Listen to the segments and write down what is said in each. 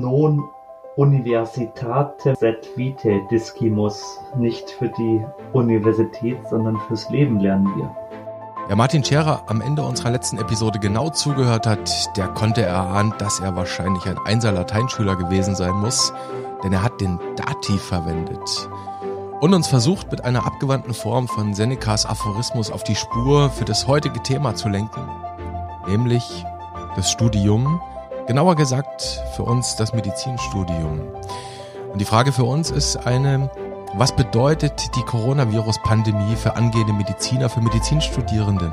non universitate sed vitae discimus. Nicht für die Universität, sondern fürs Leben lernen wir. Wer Martin Scherer am Ende unserer letzten Episode genau zugehört hat, der konnte erahnen, dass er wahrscheinlich ein Einser Lateinschüler gewesen sein muss, denn er hat den Dativ verwendet und uns versucht, mit einer abgewandten Form von Senecas Aphorismus auf die Spur für das heutige Thema zu lenken, nämlich das Studium, genauer gesagt für uns das Medizinstudium. Und die Frage für uns ist eine, was bedeutet die Coronavirus-Pandemie für angehende Mediziner, für Medizinstudierende?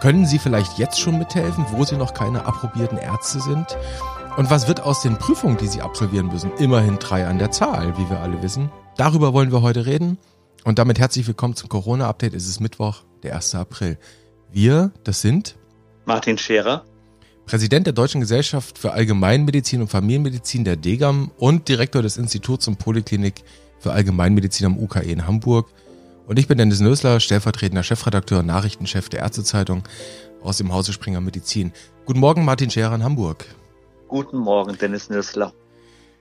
Können Sie vielleicht jetzt schon mithelfen, wo Sie noch keine approbierten Ärzte sind? Und was wird aus den Prüfungen, die Sie absolvieren müssen? Immerhin drei an der Zahl, wie wir alle wissen. Darüber wollen wir heute reden. Und damit herzlich willkommen zum Corona-Update. Es ist Mittwoch, der 1. April. Wir, das sind Martin Scherer, Präsident der Deutschen Gesellschaft für Allgemeinmedizin und Familienmedizin der DEGAM und Direktor des Instituts und Poliklinik für Allgemeinmedizin am UKE in Hamburg. Und ich bin Dennis Nösler, stellvertretender Chefredakteur und Nachrichtenchef der Ärztezeitung aus dem Hause Springer Medizin. Guten Morgen, Martin Scherer in Hamburg. Guten Morgen, Dennis Nösler.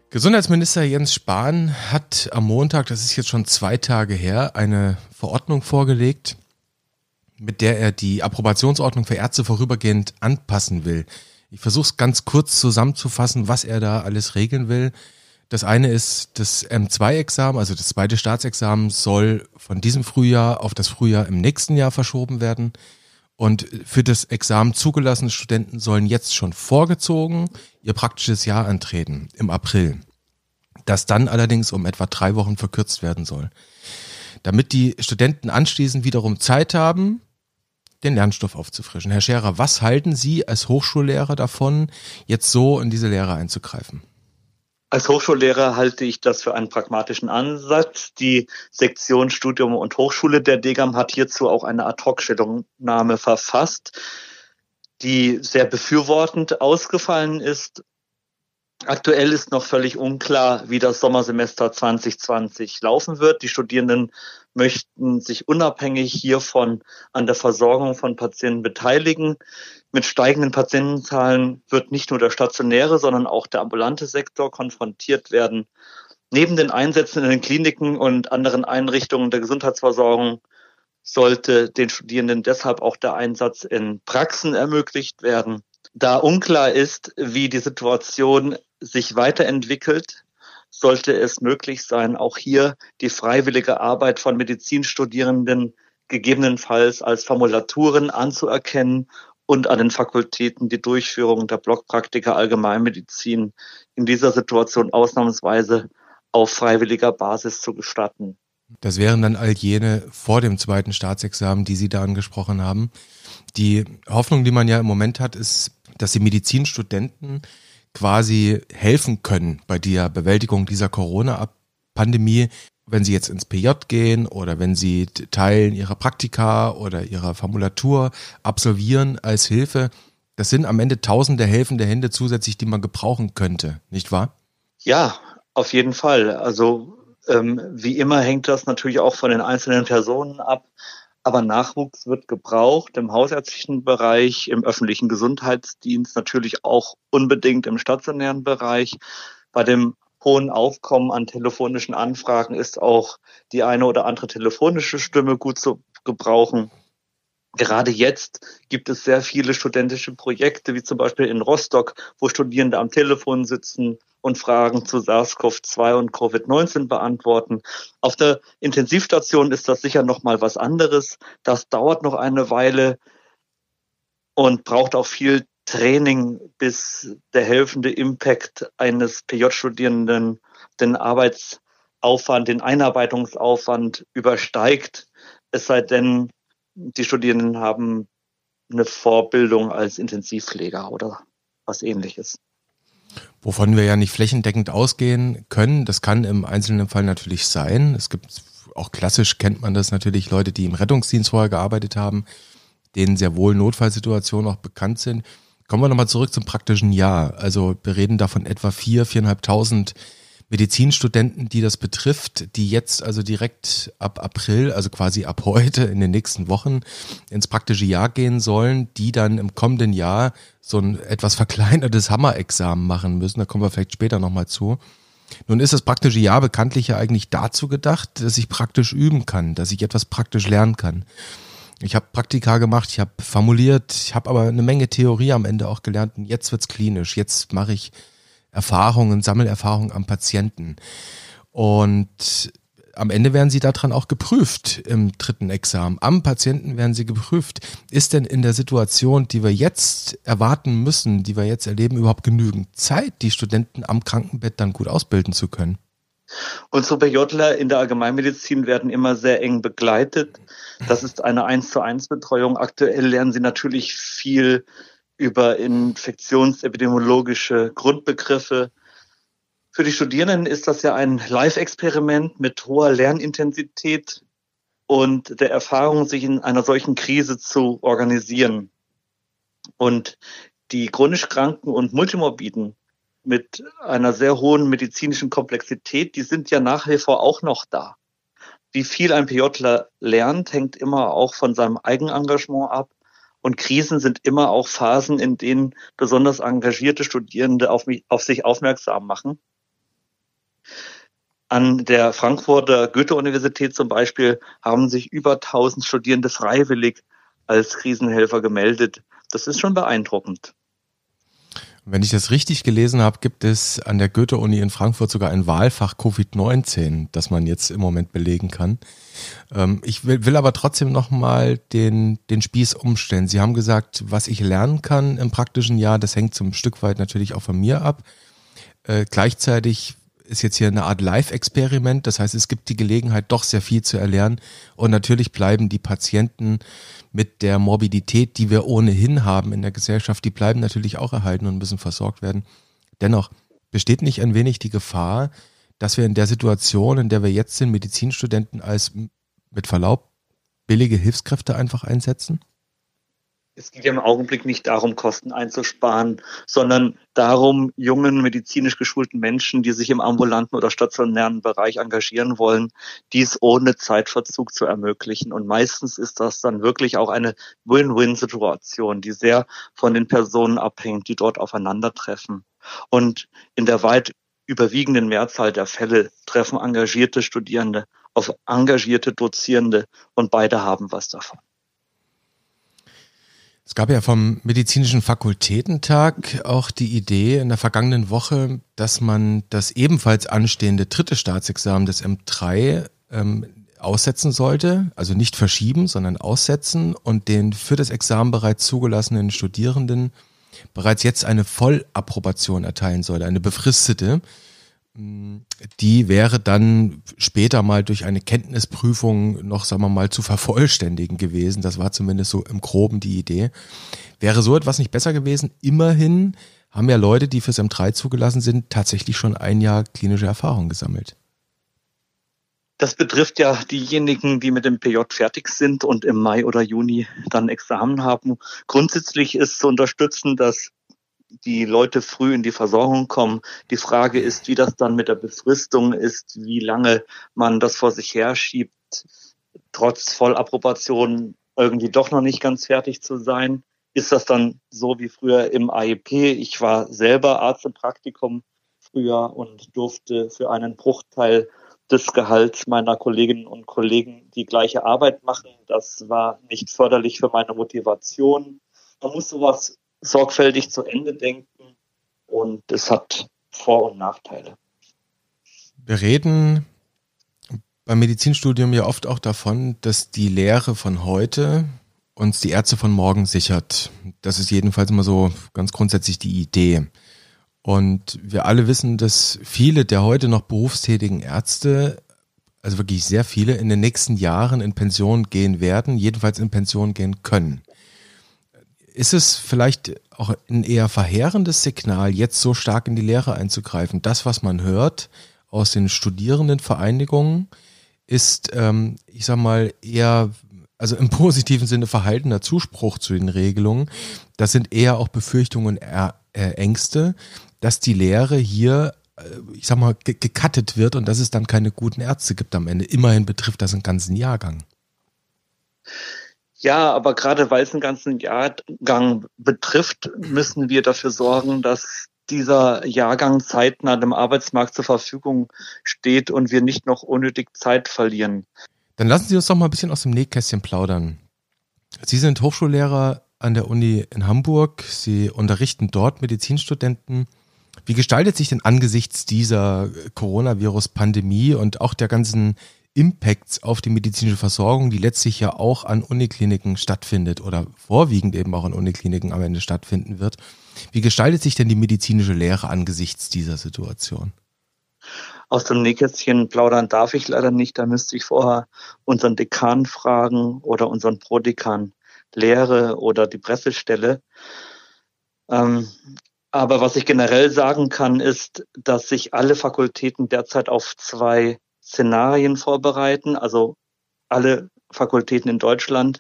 Gesundheitsminister Jens Spahn hat am Montag, das ist jetzt schon zwei Tage her, eine Verordnung vorgelegt, mit der er die Approbationsordnung für Ärzte vorübergehend anpassen will. Ich versuche es ganz kurz zusammenzufassen, was er da alles regeln will. Das eine ist, das M2-Examen, also das zweite Staatsexamen, soll von diesem Frühjahr auf das Frühjahr im nächsten Jahr verschoben werden. Und für das Examen zugelassene Studenten sollen jetzt schon vorgezogen ihr praktisches Jahr antreten im April. Das dann allerdings um etwa drei Wochen verkürzt werden soll. Damit die Studenten anschließend wiederum Zeit haben, den Lernstoff aufzufrischen. Herr Scherer, was halten Sie als Hochschullehrer davon, jetzt so in diese Lehre einzugreifen? Als Hochschullehrer halte ich das für einen pragmatischen Ansatz. Die Sektion Studium und Hochschule der DEGAM hat hierzu auch eine Ad-Hoc-Stellungnahme verfasst, die sehr befürwortend ausgefallen ist. Aktuell ist noch völlig unklar, wie das Sommersemester 2020 laufen wird. Die Studierenden möchten sich unabhängig hiervon an der Versorgung von Patienten beteiligen. Mit steigenden Patientenzahlen wird nicht nur der stationäre, sondern auch der ambulante Sektor konfrontiert werden. Neben den Einsätzen in den Kliniken und anderen Einrichtungen der Gesundheitsversorgung sollte den Studierenden deshalb auch der Einsatz in Praxen ermöglicht werden. Da unklar ist, wie die Situation sich weiterentwickelt, sollte es möglich sein, auch hier die freiwillige Arbeit von Medizinstudierenden gegebenenfalls als Formulaturen anzuerkennen und an den Fakultäten die Durchführung der Blockpraktika Allgemeinmedizin in dieser Situation ausnahmsweise auf freiwilliger Basis zu gestatten. Das wären dann all jene vor dem zweiten Staatsexamen, die Sie da angesprochen haben. Die Hoffnung, die man ja im Moment hat, ist, dass die Medizinstudenten quasi helfen können bei der Bewältigung dieser Corona-Pandemie, wenn sie jetzt ins PJ gehen oder wenn sie Teilen ihrer Praktika oder ihrer Formulatur absolvieren als Hilfe, das sind am Ende tausende helfende Hände zusätzlich, die man gebrauchen könnte, nicht wahr? Ja, auf jeden Fall. Also ähm, wie immer hängt das natürlich auch von den einzelnen Personen ab. Aber Nachwuchs wird gebraucht im hausärztlichen Bereich, im öffentlichen Gesundheitsdienst, natürlich auch unbedingt im stationären Bereich. Bei dem hohen Aufkommen an telefonischen Anfragen ist auch die eine oder andere telefonische Stimme gut zu gebrauchen. Gerade jetzt gibt es sehr viele studentische Projekte, wie zum Beispiel in Rostock, wo Studierende am Telefon sitzen und Fragen zu SARS-CoV-2 und Covid-19 beantworten. Auf der Intensivstation ist das sicher noch mal was anderes. Das dauert noch eine Weile und braucht auch viel Training, bis der helfende Impact eines PJ-Studierenden den Arbeitsaufwand, den Einarbeitungsaufwand übersteigt. Es sei denn, die Studierenden haben eine Vorbildung als Intensivpfleger oder was ähnliches. Wovon wir ja nicht flächendeckend ausgehen können, das kann im einzelnen Fall natürlich sein. Es gibt auch klassisch kennt man das natürlich Leute, die im Rettungsdienst vorher gearbeitet haben, denen sehr wohl Notfallsituationen auch bekannt sind. Kommen wir nochmal zurück zum praktischen Jahr. Also wir reden da von etwa vier, viereinhalbtausend Medizinstudenten, die das betrifft, die jetzt also direkt ab April, also quasi ab heute in den nächsten Wochen ins praktische Jahr gehen sollen, die dann im kommenden Jahr so ein etwas verkleinertes Hammerexamen machen müssen. Da kommen wir vielleicht später nochmal zu. Nun ist das praktische Jahr bekanntlich ja eigentlich dazu gedacht, dass ich praktisch üben kann, dass ich etwas praktisch lernen kann. Ich habe Praktika gemacht, ich habe formuliert, ich habe aber eine Menge Theorie am Ende auch gelernt und jetzt wird's klinisch. Jetzt mache ich Erfahrungen, Sammelerfahrungen am Patienten. Und am Ende werden sie daran auch geprüft im dritten Examen. Am Patienten werden sie geprüft. Ist denn in der Situation, die wir jetzt erwarten müssen, die wir jetzt erleben, überhaupt genügend Zeit, die Studenten am Krankenbett dann gut ausbilden zu können? Unsere BJler in der Allgemeinmedizin werden immer sehr eng begleitet. Das ist eine 1 zu 1 Betreuung. Aktuell lernen sie natürlich viel über infektionsepidemiologische Grundbegriffe. Für die Studierenden ist das ja ein Live-Experiment mit hoher Lernintensität und der Erfahrung, sich in einer solchen Krise zu organisieren. Und die chronisch Kranken und Multimorbiden mit einer sehr hohen medizinischen Komplexität, die sind ja nach wie vor auch noch da. Wie viel ein PJler lernt, hängt immer auch von seinem Eigenengagement ab. Und Krisen sind immer auch Phasen, in denen besonders engagierte Studierende auf, mich, auf sich aufmerksam machen. An der Frankfurter Goethe-Universität zum Beispiel haben sich über 1000 Studierende freiwillig als Krisenhelfer gemeldet. Das ist schon beeindruckend. Wenn ich das richtig gelesen habe, gibt es an der Goethe-Uni in Frankfurt sogar ein Wahlfach Covid-19, das man jetzt im Moment belegen kann. Ähm, ich will, will aber trotzdem nochmal den, den Spieß umstellen. Sie haben gesagt, was ich lernen kann im praktischen Jahr, das hängt zum Stück weit natürlich auch von mir ab. Äh, gleichzeitig ist jetzt hier eine Art Live-Experiment. Das heißt, es gibt die Gelegenheit, doch sehr viel zu erlernen. Und natürlich bleiben die Patienten mit der Morbidität, die wir ohnehin haben in der Gesellschaft, die bleiben natürlich auch erhalten und müssen versorgt werden. Dennoch besteht nicht ein wenig die Gefahr, dass wir in der Situation, in der wir jetzt sind, Medizinstudenten als mit Verlaub billige Hilfskräfte einfach einsetzen? Es geht ja im Augenblick nicht darum, Kosten einzusparen, sondern darum, jungen medizinisch geschulten Menschen, die sich im ambulanten oder stationären Bereich engagieren wollen, dies ohne Zeitverzug zu ermöglichen. Und meistens ist das dann wirklich auch eine Win-Win-Situation, die sehr von den Personen abhängt, die dort aufeinandertreffen. Und in der weit überwiegenden Mehrzahl der Fälle treffen engagierte Studierende auf engagierte Dozierende und beide haben was davon. Es gab ja vom Medizinischen Fakultätentag auch die Idee in der vergangenen Woche, dass man das ebenfalls anstehende dritte Staatsexamen des M3 ähm, aussetzen sollte, also nicht verschieben, sondern aussetzen und den für das Examen bereits zugelassenen Studierenden bereits jetzt eine Vollapprobation erteilen sollte, eine befristete die wäre dann später mal durch eine Kenntnisprüfung noch, sagen wir mal, zu vervollständigen gewesen. Das war zumindest so im Groben die Idee. Wäre so etwas nicht besser gewesen? Immerhin haben ja Leute, die fürs M3 zugelassen sind, tatsächlich schon ein Jahr klinische Erfahrung gesammelt. Das betrifft ja diejenigen, die mit dem PJ fertig sind und im Mai oder Juni dann Examen haben. Grundsätzlich ist zu unterstützen, dass die Leute früh in die Versorgung kommen. Die Frage ist, wie das dann mit der Befristung ist, wie lange man das vor sich her schiebt, trotz Vollapprobation irgendwie doch noch nicht ganz fertig zu sein. Ist das dann so wie früher im AEP? Ich war selber Arzt im Praktikum früher und durfte für einen Bruchteil des Gehalts meiner Kolleginnen und Kollegen die gleiche Arbeit machen. Das war nicht förderlich für meine Motivation. Man muss sowas sorgfältig zu Ende denken und es hat Vor- und Nachteile. Wir reden beim Medizinstudium ja oft auch davon, dass die Lehre von heute uns die Ärzte von morgen sichert. Das ist jedenfalls immer so ganz grundsätzlich die Idee. Und wir alle wissen, dass viele der heute noch berufstätigen Ärzte, also wirklich sehr viele, in den nächsten Jahren in Pension gehen werden, jedenfalls in Pension gehen können. Ist es vielleicht auch ein eher verheerendes Signal, jetzt so stark in die Lehre einzugreifen? Das, was man hört aus den Studierendenvereinigungen, ist, ähm, ich sag mal, eher, also im positiven Sinne verhaltener Zuspruch zu den Regelungen. Das sind eher auch Befürchtungen äh, Ängste, dass die Lehre hier ich sag mal, gekattet wird und dass es dann keine guten Ärzte gibt am Ende. Immerhin betrifft das einen ganzen Jahrgang. Ja, aber gerade weil es einen ganzen Jahrgang betrifft, müssen wir dafür sorgen, dass dieser Jahrgang zeitnah dem Arbeitsmarkt zur Verfügung steht und wir nicht noch unnötig Zeit verlieren. Dann lassen Sie uns doch mal ein bisschen aus dem Nähkästchen plaudern. Sie sind Hochschullehrer an der Uni in Hamburg. Sie unterrichten dort Medizinstudenten. Wie gestaltet sich denn angesichts dieser Coronavirus-Pandemie und auch der ganzen Impacts auf die medizinische Versorgung, die letztlich ja auch an Unikliniken stattfindet oder vorwiegend eben auch an Unikliniken am Ende stattfinden wird. Wie gestaltet sich denn die medizinische Lehre angesichts dieser Situation? Aus dem Nähkästchen plaudern darf ich leider nicht. Da müsste ich vorher unseren Dekan fragen oder unseren Prodekan Lehre oder die Pressestelle. Ähm, aber was ich generell sagen kann, ist, dass sich alle Fakultäten derzeit auf zwei Szenarien vorbereiten, also alle Fakultäten in Deutschland.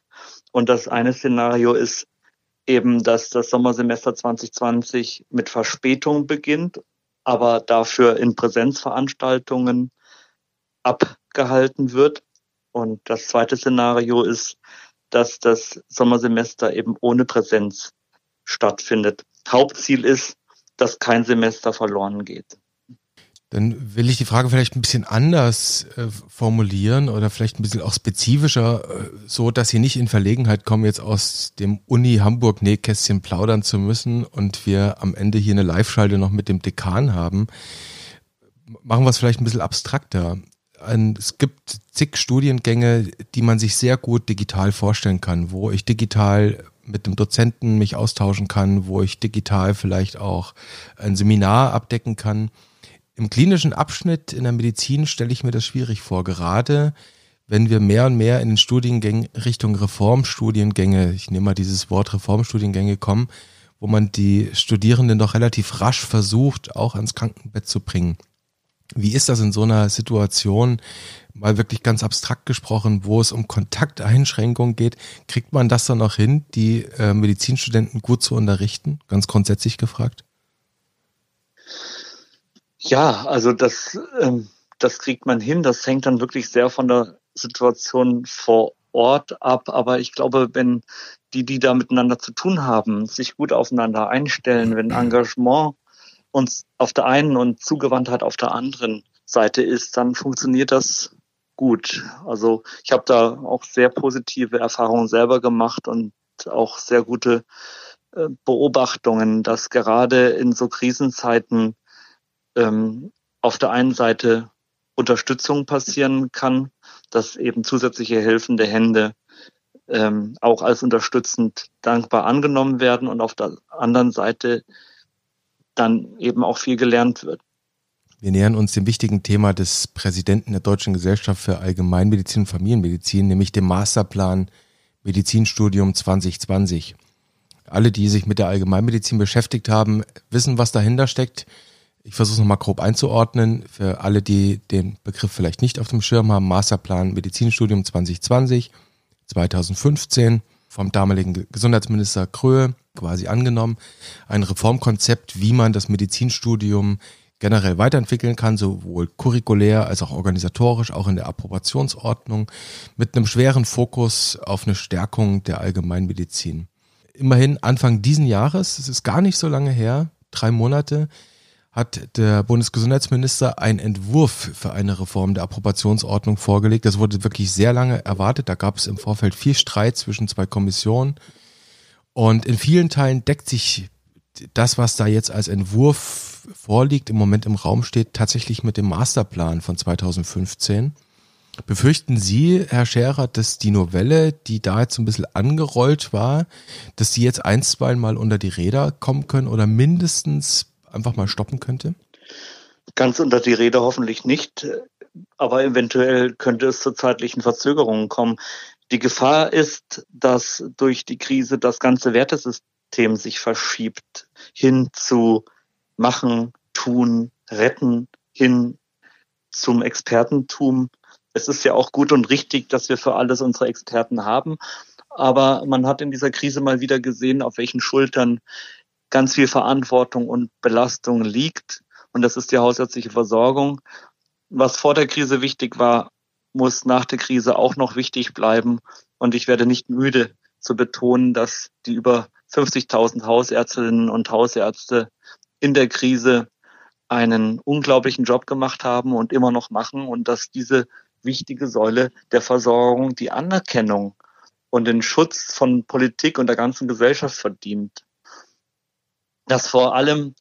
Und das eine Szenario ist eben, dass das Sommersemester 2020 mit Verspätung beginnt, aber dafür in Präsenzveranstaltungen abgehalten wird. Und das zweite Szenario ist, dass das Sommersemester eben ohne Präsenz stattfindet. Hauptziel ist, dass kein Semester verloren geht. Dann will ich die Frage vielleicht ein bisschen anders äh, formulieren oder vielleicht ein bisschen auch spezifischer, äh, so dass Sie nicht in Verlegenheit kommen, jetzt aus dem Uni Hamburg Nähkästchen plaudern zu müssen und wir am Ende hier eine Live-Schalte noch mit dem Dekan haben. Machen wir es vielleicht ein bisschen abstrakter. Ein, es gibt zig Studiengänge, die man sich sehr gut digital vorstellen kann, wo ich digital mit dem Dozenten mich austauschen kann, wo ich digital vielleicht auch ein Seminar abdecken kann im klinischen Abschnitt in der Medizin stelle ich mir das schwierig vor, gerade wenn wir mehr und mehr in den Studiengängen Richtung Reformstudiengänge, ich nehme mal dieses Wort Reformstudiengänge kommen, wo man die Studierenden doch relativ rasch versucht, auch ans Krankenbett zu bringen. Wie ist das in so einer Situation, mal wirklich ganz abstrakt gesprochen, wo es um Kontakteinschränkungen geht? Kriegt man das dann auch hin, die äh, Medizinstudenten gut zu unterrichten? Ganz grundsätzlich gefragt. Ja, also das, ähm, das kriegt man hin. Das hängt dann wirklich sehr von der Situation vor Ort ab. Aber ich glaube, wenn die, die da miteinander zu tun haben, sich gut aufeinander einstellen, wenn Engagement uns auf der einen und Zugewandtheit auf der anderen Seite ist, dann funktioniert das gut. Also ich habe da auch sehr positive Erfahrungen selber gemacht und auch sehr gute äh, Beobachtungen, dass gerade in so Krisenzeiten ähm, auf der einen Seite Unterstützung passieren kann, dass eben zusätzliche helfende Hände ähm, auch als unterstützend dankbar angenommen werden und auf der anderen Seite dann eben auch viel gelernt wird. Wir nähern uns dem wichtigen Thema des Präsidenten der Deutschen Gesellschaft für Allgemeinmedizin und Familienmedizin, nämlich dem Masterplan Medizinstudium 2020. Alle, die sich mit der Allgemeinmedizin beschäftigt haben, wissen, was dahinter steckt. Ich versuche es nochmal grob einzuordnen. Für alle, die den Begriff vielleicht nicht auf dem Schirm haben, Masterplan Medizinstudium 2020, 2015 vom damaligen Gesundheitsminister Kröhe quasi angenommen. Ein Reformkonzept, wie man das Medizinstudium generell weiterentwickeln kann, sowohl curriculär als auch organisatorisch, auch in der Approbationsordnung, mit einem schweren Fokus auf eine Stärkung der Allgemeinmedizin. Immerhin Anfang diesen Jahres, es ist gar nicht so lange her, drei Monate, hat der Bundesgesundheitsminister einen Entwurf für eine Reform der Approbationsordnung vorgelegt. Das wurde wirklich sehr lange erwartet. Da gab es im Vorfeld viel Streit zwischen zwei Kommissionen. Und in vielen Teilen deckt sich das, was da jetzt als Entwurf vorliegt, im Moment im Raum steht, tatsächlich mit dem Masterplan von 2015. Befürchten Sie, Herr Scherer, dass die Novelle, die da jetzt ein bisschen angerollt war, dass die jetzt einstweilen mal unter die Räder kommen können oder mindestens einfach mal stoppen könnte? Ganz unter die Rede hoffentlich nicht, aber eventuell könnte es zu zeitlichen Verzögerungen kommen. Die Gefahr ist, dass durch die Krise das ganze Wertesystem sich verschiebt hin zu machen, tun, retten, hin zum Expertentum. Es ist ja auch gut und richtig, dass wir für alles unsere Experten haben. Aber man hat in dieser Krise mal wieder gesehen, auf welchen Schultern ganz viel Verantwortung und Belastung liegt. und das ist die hausärztliche Versorgung. Was vor der Krise wichtig war, muss nach der Krise auch noch wichtig bleiben. Und ich werde nicht müde zu betonen, dass die über 50.000 Hausärztinnen und Hausärzte in der Krise einen unglaublichen Job gemacht haben und immer noch machen und dass diese wichtige Säule der Versorgung die Anerkennung und den Schutz von Politik und der ganzen Gesellschaft verdient. Dass vor allem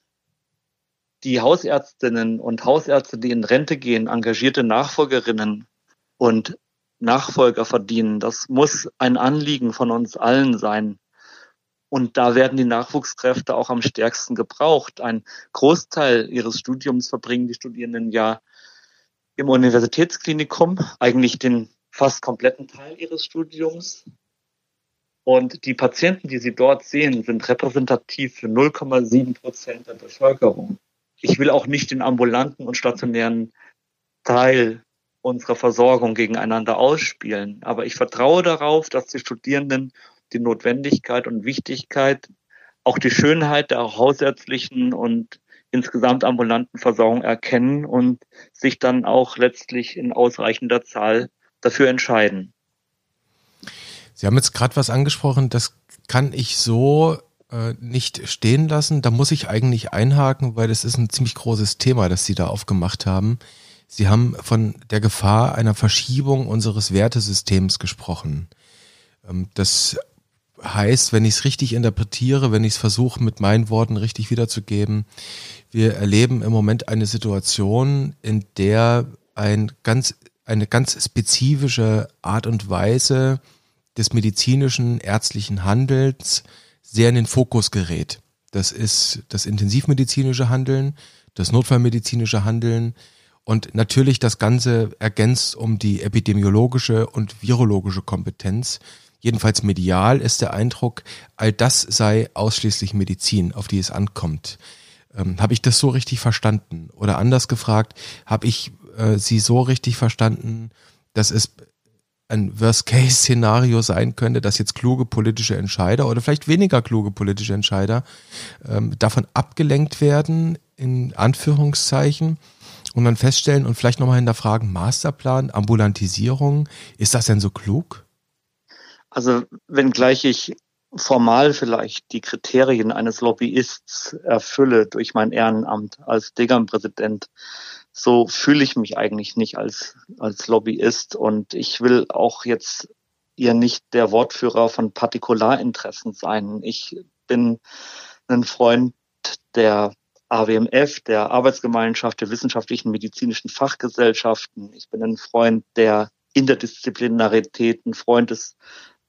die Hausärztinnen und Hausärzte, die in Rente gehen, engagierte Nachfolgerinnen und Nachfolger verdienen. Das muss ein Anliegen von uns allen sein. Und da werden die Nachwuchskräfte auch am stärksten gebraucht. Ein Großteil ihres Studiums verbringen die Studierenden ja im Universitätsklinikum, eigentlich den fast kompletten Teil ihres Studiums. Und die Patienten, die Sie dort sehen, sind repräsentativ für 0,7 Prozent der Bevölkerung. Ich will auch nicht den ambulanten und stationären Teil unserer Versorgung gegeneinander ausspielen. Aber ich vertraue darauf, dass die Studierenden die Notwendigkeit und Wichtigkeit, auch die Schönheit der hausärztlichen und insgesamt ambulanten Versorgung erkennen und sich dann auch letztlich in ausreichender Zahl dafür entscheiden. Sie haben jetzt gerade was angesprochen, das kann ich so äh, nicht stehen lassen. Da muss ich eigentlich einhaken, weil das ist ein ziemlich großes Thema, das Sie da aufgemacht haben. Sie haben von der Gefahr einer Verschiebung unseres Wertesystems gesprochen. Ähm, das heißt, wenn ich es richtig interpretiere, wenn ich es versuche, mit meinen Worten richtig wiederzugeben, wir erleben im Moment eine Situation, in der ein ganz, eine ganz spezifische Art und Weise des medizinischen, ärztlichen Handelns sehr in den Fokus gerät. Das ist das intensivmedizinische Handeln, das notfallmedizinische Handeln, und natürlich das Ganze ergänzt um die epidemiologische und virologische Kompetenz. Jedenfalls medial ist der Eindruck, all das sei ausschließlich Medizin, auf die es ankommt. Ähm, habe ich das so richtig verstanden? Oder anders gefragt, habe ich äh, Sie so richtig verstanden, dass es ein Worst-Case-Szenario sein könnte, dass jetzt kluge politische Entscheider oder vielleicht weniger kluge politische Entscheider ähm, davon abgelenkt werden, in Anführungszeichen, und dann feststellen und vielleicht nochmal hinterfragen, Masterplan, Ambulantisierung, ist das denn so klug? Also wenngleich ich formal vielleicht die Kriterien eines Lobbyists erfülle durch mein Ehrenamt als Degam-Präsident, so fühle ich mich eigentlich nicht als, als Lobbyist und ich will auch jetzt ihr nicht der Wortführer von Partikularinteressen sein. Ich bin ein Freund der AWMF, der Arbeitsgemeinschaft der wissenschaftlichen medizinischen Fachgesellschaften. Ich bin ein Freund der Interdisziplinarität, ein Freund des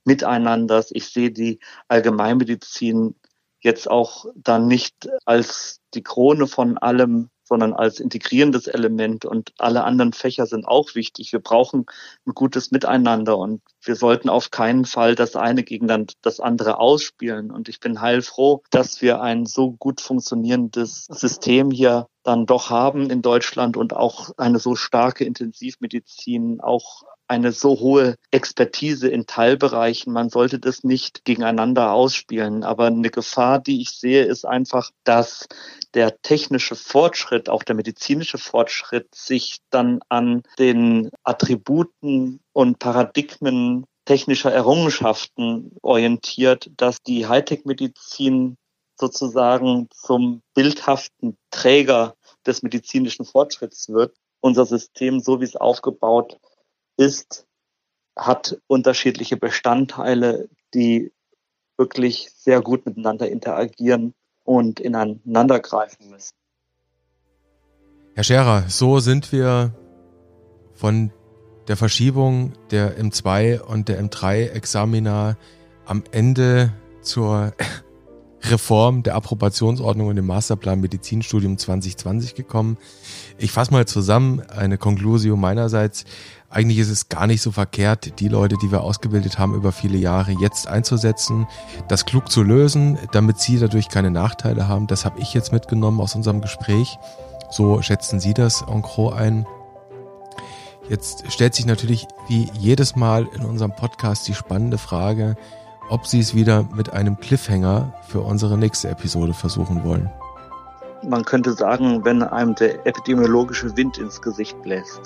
Miteinanders. Ich sehe die Allgemeinmedizin jetzt auch dann nicht als die Krone von allem, sondern als integrierendes Element und alle anderen Fächer sind auch wichtig. Wir brauchen ein gutes Miteinander und wir sollten auf keinen Fall das eine gegen das andere ausspielen. Und ich bin heilfroh, dass wir ein so gut funktionierendes System hier dann doch haben in Deutschland und auch eine so starke Intensivmedizin, auch eine so hohe Expertise in Teilbereichen. Man sollte das nicht gegeneinander ausspielen. Aber eine Gefahr, die ich sehe, ist einfach, dass der technische Fortschritt, auch der medizinische Fortschritt sich dann an den Attributen und Paradigmen technischer Errungenschaften orientiert, dass die Hightech-Medizin sozusagen zum bildhaften Träger des medizinischen Fortschritts wird. Unser System, so wie es aufgebaut ist, hat unterschiedliche Bestandteile, die wirklich sehr gut miteinander interagieren und ineinander greifen müssen. Herr Scherer, so sind wir von der Verschiebung der M2 und der M3 Examina am Ende zur Reform der Approbationsordnung und dem Masterplan Medizinstudium 2020 gekommen. Ich fasse mal zusammen eine Konklusion meinerseits. Eigentlich ist es gar nicht so verkehrt, die Leute, die wir ausgebildet haben über viele Jahre, jetzt einzusetzen, das klug zu lösen, damit sie dadurch keine Nachteile haben. Das habe ich jetzt mitgenommen aus unserem Gespräch. So schätzen Sie das en gros ein. Jetzt stellt sich natürlich wie jedes Mal in unserem Podcast die spannende Frage, ob Sie es wieder mit einem Cliffhanger für unsere nächste Episode versuchen wollen. man könnte sagen, wenn einem der epidemiologische Wind ins Gesicht bläst.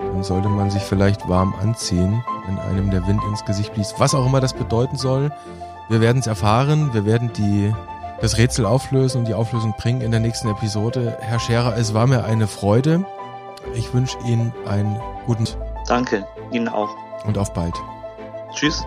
Dann sollte man sich vielleicht warm anziehen, wenn einem der Wind ins Gesicht blies. Was auch immer das bedeuten soll, wir werden es erfahren. Wir werden die, das Rätsel auflösen und die Auflösung bringen in der nächsten Episode. Herr Scherer, es war mir eine Freude. Ich wünsche Ihnen einen guten. Danke, Ihnen auch. Und auf bald. Tschüss.